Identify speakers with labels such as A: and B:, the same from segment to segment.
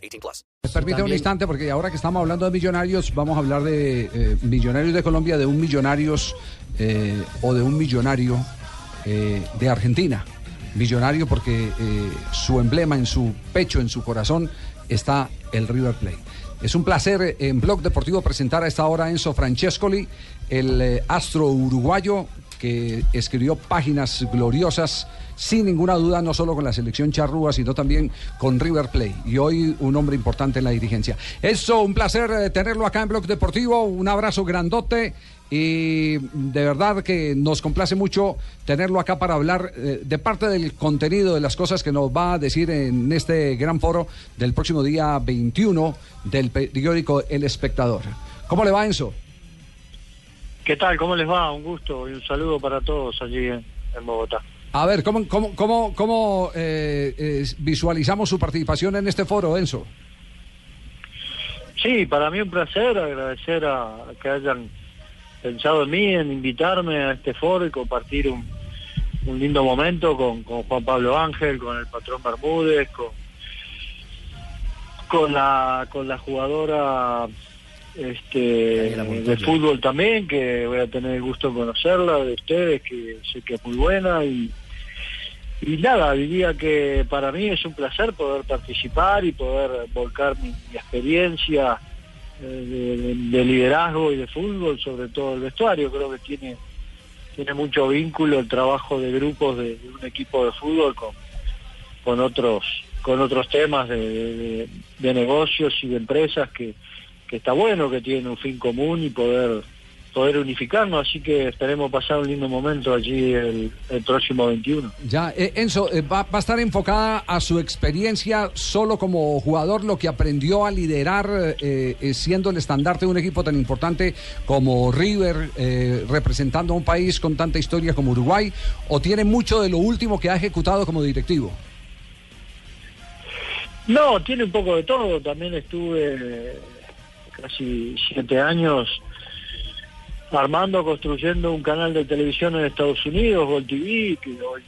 A: 18 plus.
B: Me permite un instante porque ahora que estamos hablando de millonarios, vamos a hablar de eh, millonarios de Colombia, de un millonarios eh, o de un millonario eh, de Argentina. Millonario porque eh, su emblema en su pecho, en su corazón, está el River Plate. Es un placer en Blog Deportivo presentar a esta hora a Enzo Francescoli, el eh, astro uruguayo que escribió páginas gloriosas, sin ninguna duda, no solo con la selección charrúa, sino también con River Plate. Y hoy un hombre importante en la dirigencia. Eso, un placer eh, tenerlo acá en Blog Deportivo. Un abrazo grandote. Y de verdad que nos complace mucho tenerlo acá para hablar eh, de parte del contenido, de las cosas que nos va a decir en este gran foro del próximo día 21 del periódico El Espectador. ¿Cómo le va, Enzo?
C: ¿Qué tal? ¿Cómo les va? Un gusto y un saludo para todos allí en Bogotá.
B: A ver, ¿cómo, cómo, cómo, cómo eh, eh, visualizamos su participación en este foro, Enzo?
C: Sí, para mí un placer agradecer a, a que hayan pensado en mí, en invitarme a este foro y compartir un, un lindo momento con, con Juan Pablo Ángel, con el patrón Bermúdez, con, con la con la jugadora este de fútbol también, que voy a tener el gusto de conocerla, de ustedes, que sé que es muy buena y y nada, diría que para mí es un placer poder participar y poder volcar mi, mi experiencia eh, de, de- de liderazgo y de fútbol, sobre todo el vestuario. Creo que tiene tiene mucho vínculo el trabajo de grupos de, de un equipo de fútbol con, con otros con otros temas de- de negocios y de empresas que, que está bueno, que tienen un fin común y poder poder unificarnos, así que esperemos pasar un lindo momento allí el, el próximo 21.
B: Ya, eh, Enzo, eh, va, va a estar enfocada a su experiencia solo como jugador, lo que aprendió a liderar eh, eh, siendo el estandarte de un equipo tan importante como River, eh, representando a un país con tanta historia como Uruguay, o tiene mucho de lo último que ha ejecutado como directivo.
C: No, tiene un poco de todo. También estuve casi siete años armando, construyendo un canal de televisión en Estados Unidos, Gol TV, que hoy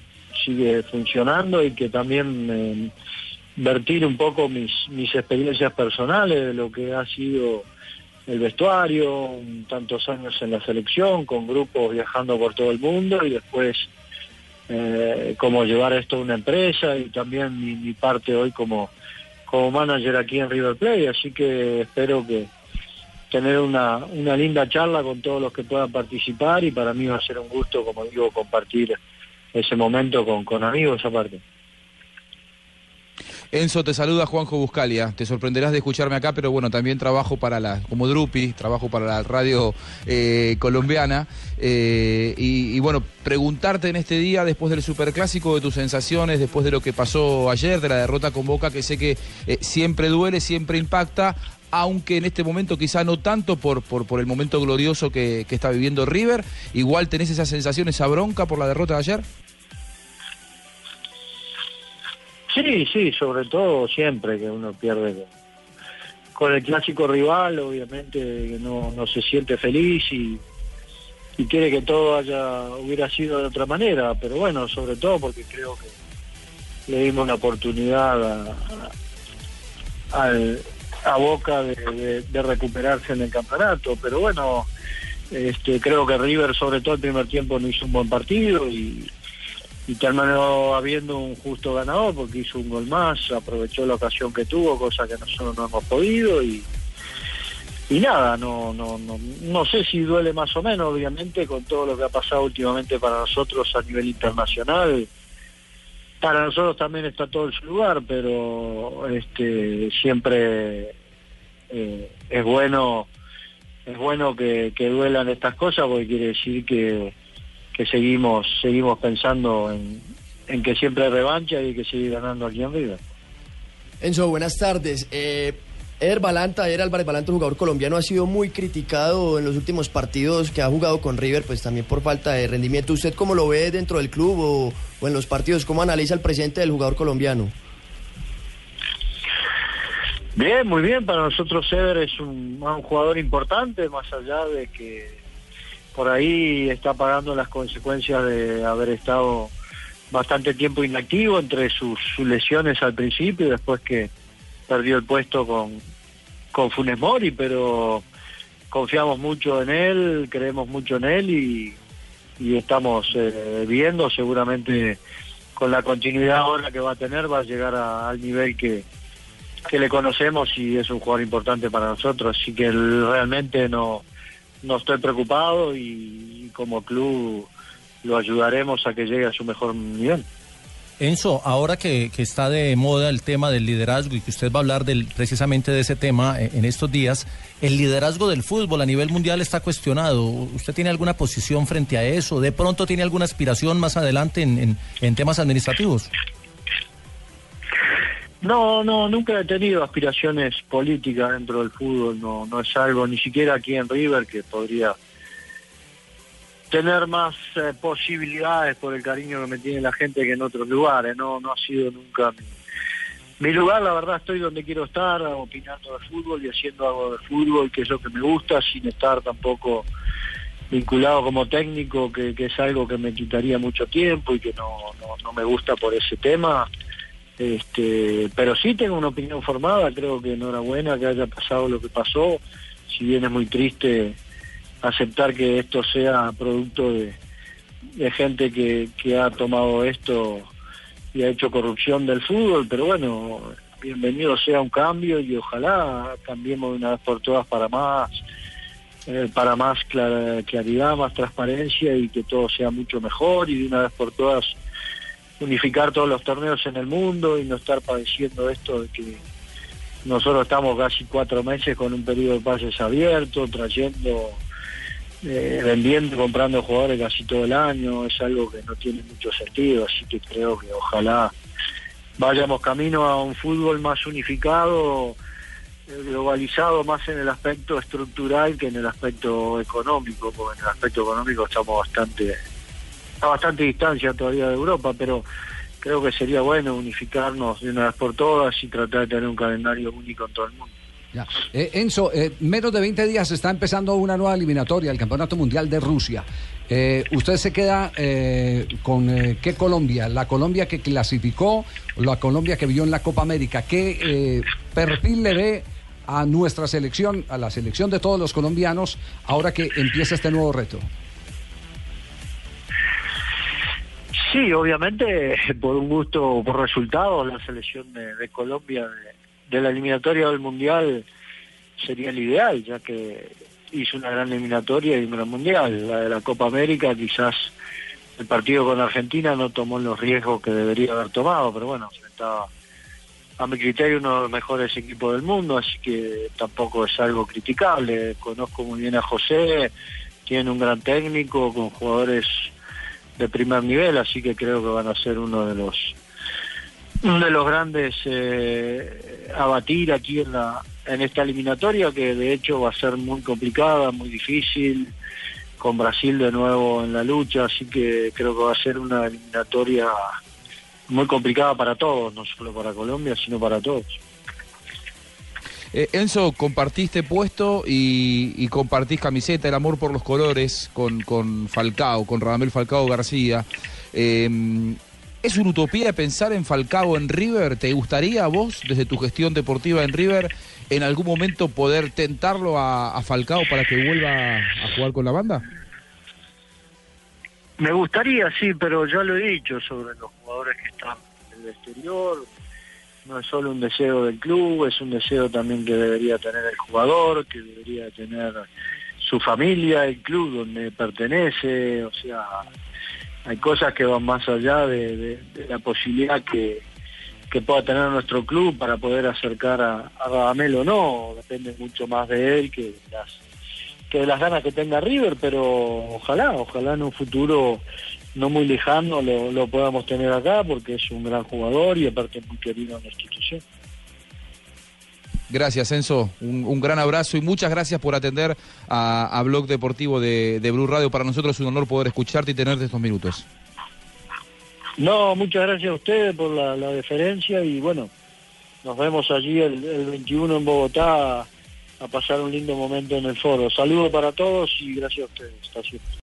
C: sigue funcionando y que también eh, vertir un poco mis, mis experiencias personales de lo que ha sido el vestuario, tantos años en la selección, con grupos viajando por todo el mundo y después eh, cómo llevar esto a una empresa y también mi, mi parte hoy como, como manager aquí en River Plate, así que espero que tener una, una linda charla con todos los que puedan participar y para mí va a ser un gusto, como digo, compartir ese momento con, con amigos aparte.
D: Enzo, te saluda Juanjo Buscalia. Te sorprenderás de escucharme acá, pero bueno, también trabajo para la, como Drupi, trabajo para la radio eh, colombiana. Eh, y, bueno, preguntarte en este día, después del superclásico, de tus sensaciones, después de lo que pasó ayer, de la derrota con Boca, que sé que eh, siempre duele, siempre impacta, aunque en este momento quizá no tanto por, por, por el momento glorioso que, que está viviendo River. Igual tenés esa sensación, esa bronca por la derrota de ayer.
C: Sí, sí, sobre todo siempre que uno pierde con, el clásico rival, obviamente no, no se siente feliz y, y quiere que todo haya hubiera sido de otra manera, pero bueno, sobre todo porque creo que le dimos una oportunidad al- a Boca de, recuperarse en el campeonato, pero bueno, este, creo que River sobre todo el primer tiempo no hizo un buen partido y, y terminó habiendo un justo ganador porque hizo un gol más, aprovechó la ocasión que tuvo, cosa que nosotros no hemos podido y y nada, no, no, no, no sé si duele más o menos, obviamente, con todo lo que ha pasado últimamente para nosotros a nivel internacional. Para nosotros también está todo en su lugar, pero este siempre eh, es bueno es bueno que, duelan estas cosas porque quiere decir que, que seguimos seguimos pensando en, en que siempre hay revancha y que seguir ganando aquí en River.
E: Enzo, buenas tardes. Eh, Eder Balanta, Eder Álvarez Balanta, un jugador colombiano, ha sido muy criticado en los últimos partidos que ha jugado con River, pues también por falta de rendimiento. ¿Usted cómo lo ve dentro del club o, en los partidos? ¿Cómo analiza el presente del jugador colombiano?
C: Bien, muy bien. Para nosotros Eder es un, un jugador importante, más allá de que por ahí está pagando las consecuencias de haber estado bastante tiempo inactivo entre sus, sus lesiones al principio y después que perdió el puesto con, con Funes Mori, pero confiamos mucho en él, creemos mucho en él y, estamos eh, viendo seguramente con la continuidad ahora que va a tener va a llegar a- al nivel que, que le conocemos y es un jugador importante para nosotros, así que realmente no, no estoy preocupado y como club lo ayudaremos a que llegue a su mejor nivel.
F: Enzo, ahora que, está de moda el tema del liderazgo y que usted va a hablar del, precisamente de ese tema eh, en estos días, el liderazgo del fútbol a nivel mundial está cuestionado. ¿Usted tiene alguna posición frente a eso? ¿De pronto tiene alguna aspiración más adelante en, en- en temas administrativos?
C: No, no, nunca he tenido aspiraciones políticas dentro del fútbol, no, no es algo, ni siquiera aquí en River, que podría tener más eh, posibilidades por el cariño que me tiene la gente que en otros lugares, no, no ha sido nunca mi, lugar, la verdad estoy donde quiero estar, opinando de fútbol y haciendo algo de fútbol, que es lo que me gusta, sin estar tampoco vinculado como técnico, que, que es algo que me quitaría mucho tiempo y que no, no, no me gusta por ese tema. Este, pero sí tengo una opinión formada, creo que enhorabuena que haya pasado lo que pasó, si bien es muy triste aceptar que esto sea producto de, gente que, que ha tomado esto y ha hecho corrupción del fútbol, pero bueno, bienvenido sea un cambio y ojalá cambiemos de una vez por todas para más, eh, para más clara- claridad, más transparencia y que todo sea mucho mejor y de una vez por todas unificar todos los torneos en el mundo y no estar padeciendo esto de que nosotros estamos casi cuatro meses con un periodo de pases abierto, trayendo, eh, vendiendo y comprando jugadores casi todo el año, es algo que no tiene mucho sentido, así que creo que ojalá vayamos camino a un fútbol más unificado, eh, globalizado más en el aspecto estructural que en el aspecto económico, porque en el aspecto económico estamos bastante a bastante distancia todavía de Europa, pero creo que sería bueno unificarnos de una vez por todas y tratar de tener un calendario único en todo el mundo.
B: Ya. Eh, Enzo, eh, menos de 20 días está empezando una nueva eliminatoria, el Campeonato Mundial de Rusia. Eh, ¿Usted se queda eh, con eh, qué Colombia? ¿La Colombia que clasificó la Colombia que vio en la Copa América? ¿Qué eh, perfil le ve a nuestra selección, a la selección de todos los colombianos, ahora que empieza este nuevo reto?
C: Sí, obviamente por un gusto, por resultados, la selección de, Colombia de la eliminatoria del Mundial sería el ideal, ya que hizo una gran eliminatoria y un gran Mundial. La de la Copa América quizás el partido con Argentina no tomó los riesgos que debería haber tomado, pero bueno, estaba a mi criterio uno de los mejores equipos del mundo, así que tampoco es algo criticable. Conozco muy bien a José, tiene un gran técnico con jugadores de primer nivel, así que creo que van a ser uno de los uno de los grandes eh, a batir aquí en la en esta eliminatoria que de hecho va a ser muy complicada, muy difícil con Brasil de nuevo en la lucha, así que creo que va a ser una eliminatoria muy complicada para todos, no solo para Colombia, sino para todos.
D: Eh, Enzo, compartiste puesto y, y compartís camiseta, el amor por los colores con, con Falcao, con Radamel Falcao García. Eh, ¿Es una utopía pensar en Falcao en River? ¿Te gustaría a vos, desde tu gestión deportiva en River, en algún momento poder tentarlo a, a Falcao para que vuelva a jugar con la banda?
C: Me gustaría, sí, pero ya lo he dicho sobre los jugadores que están en el exterior. No es solo un deseo del club, es un deseo también que debería tener el jugador, que debería tener su familia, el club donde pertenece. O sea, hay cosas que van más allá de, la posibilidad que, que pueda tener nuestro club para poder acercar a, a o no. Depende mucho más de él que las que de las ganas que tenga River, pero ojalá, ojalá en un futuro no muy lejano lo, lo podamos tener acá porque es un gran jugador y aparte muy querido en la institución.
D: Gracias, Enzo. Un, gran abrazo y muchas gracias por atender a, a Blog Deportivo de, de Blue Radio. Para nosotros es un honor poder escucharte y tenerte estos minutos.
C: No, muchas gracias a ustedes por la, deferencia y bueno, nos vemos allí el, el 21 en Bogotá a, a pasar un lindo momento en el foro. Saludos para todos y gracias a ustedes. Hasta siempre.